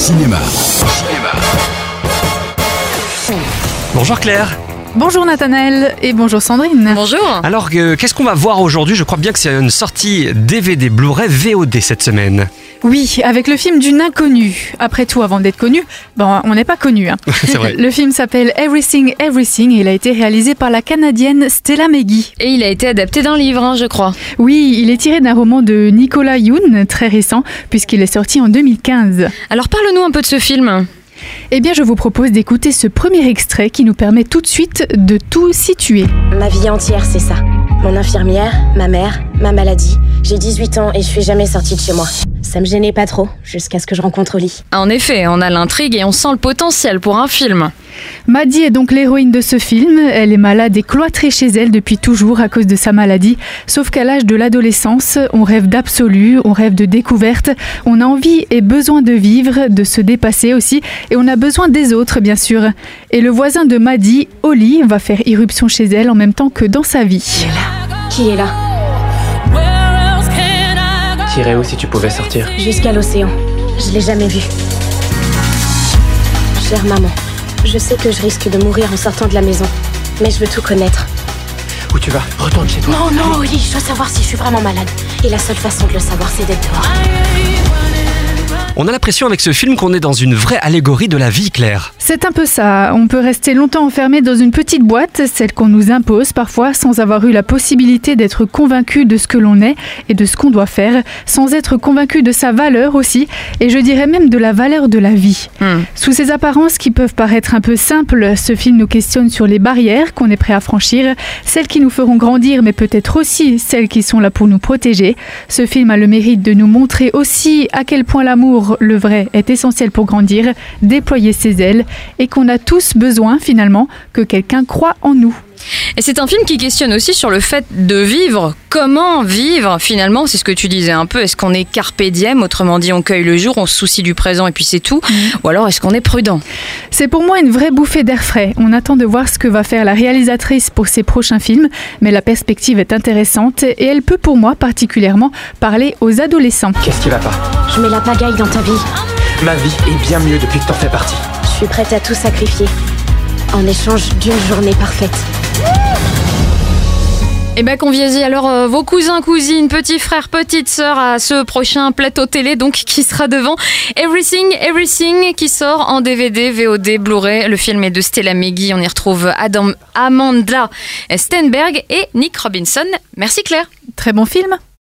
Cinéma. Bonjour Claire. Bonjour Nathanaël et bonjour Sandrine. Bonjour. Alors euh, qu'est-ce qu'on va voir aujourd'hui? Je crois bien que c'est une sortie DVD Blu-ray VOD cette semaine. Oui, avec le film d'une inconnue. Après tout, avant d'être connu, bon, on n'est pas connu. Hein. c'est vrai. Le film s'appelle Everything Everything et il a été réalisé par la Canadienne Stella Meggy. Et il a été adapté d'un livre, hein, je crois. Oui, il est tiré d'un roman de Nicolas Youn, très récent, puisqu'il est sorti en 2015. Alors parle-nous un peu de ce film. Eh bien, je vous propose d'écouter ce premier extrait qui nous permet tout de suite de tout situer. Ma vie entière, c'est ça. Mon infirmière, ma mère, ma maladie. J'ai 18 ans et je suis jamais sortie de chez moi. Ça me gênait pas trop, jusqu'à ce que je rencontre Oli. En effet, on a l'intrigue et on sent le potentiel pour un film. Maddie est donc l'héroïne de ce film. Elle est malade et cloîtrée chez elle depuis toujours à cause de sa maladie. Sauf qu'à l'âge de l'adolescence, on rêve d'absolu, on rêve de découverte, on a envie et besoin de vivre, de se dépasser aussi, et on a besoin des autres, bien sûr. Et le voisin de Maddie, Oli, va faire irruption chez elle en même temps que dans sa vie. Qui est là? T'irais où si tu pouvais sortir Jusqu'à l'océan. Je l'ai jamais vu. Chère maman, je sais que je risque de mourir en sortant de la maison. Mais je veux tout connaître. Où tu vas? Retourne chez toi. Non, non, Oli, je dois savoir si je suis vraiment malade. Et la seule façon de le savoir, c'est d'être dehors. On a l'impression avec ce film qu'on est dans une vraie allégorie de la vie Claire. C'est un peu ça. On peut rester longtemps enfermé dans une petite boîte, celle qu'on nous impose parfois, sans avoir eu la possibilité d'être convaincu de ce que l'on est et de ce qu'on doit faire, sans être convaincu de sa valeur aussi, et je dirais même de la valeur de la vie. Hmm. Sous ces apparences qui peuvent paraître un peu simples, ce film nous questionne sur les barrières qu'on est prêt à franchir, celles qui nous feront grandir, mais peut-être aussi celles qui sont là pour nous protéger. Ce film a le mérite de nous montrer aussi à quel point l'amour, le vrai, est essentiel pour grandir, déployer ses ailes, et qu'on a tous besoin finalement que quelqu'un croit en nous. Et c'est un film qui questionne aussi sur le fait de vivre. Comment vivre finalement? C'est ce que tu disais un peu. Est-ce qu'on est carpe diem? Autrement dit, on cueille le jour, on se soucie du présent et puis c'est tout Ou alors est-ce qu'on est prudent? C'est pour moi une vraie bouffée d'air frais. On attend de voir ce que va faire la réalisatrice pour ses prochains films, mais la perspective est intéressante et elle peut pour moi particulièrement parler aux adolescents. Qu'est-ce qui va pas? Mets la pagaille dans ta vie. Ma vie est bien mieux depuis que t'en fais partie. Je suis prête à tout sacrifier. En échange d'une journée parfaite. Eh ben conviez-y alors euh, vos cousins, cousines, petits frères, petites sœurs à ce prochain plateau télé donc qui sera devant Everything, Everything qui sort en DVD, VOD, Blu-ray. Le film est de Stella Meggy. On y retrouve Adam, Amanda Stenberg et Nick Robinson. Merci Claire. Très bon film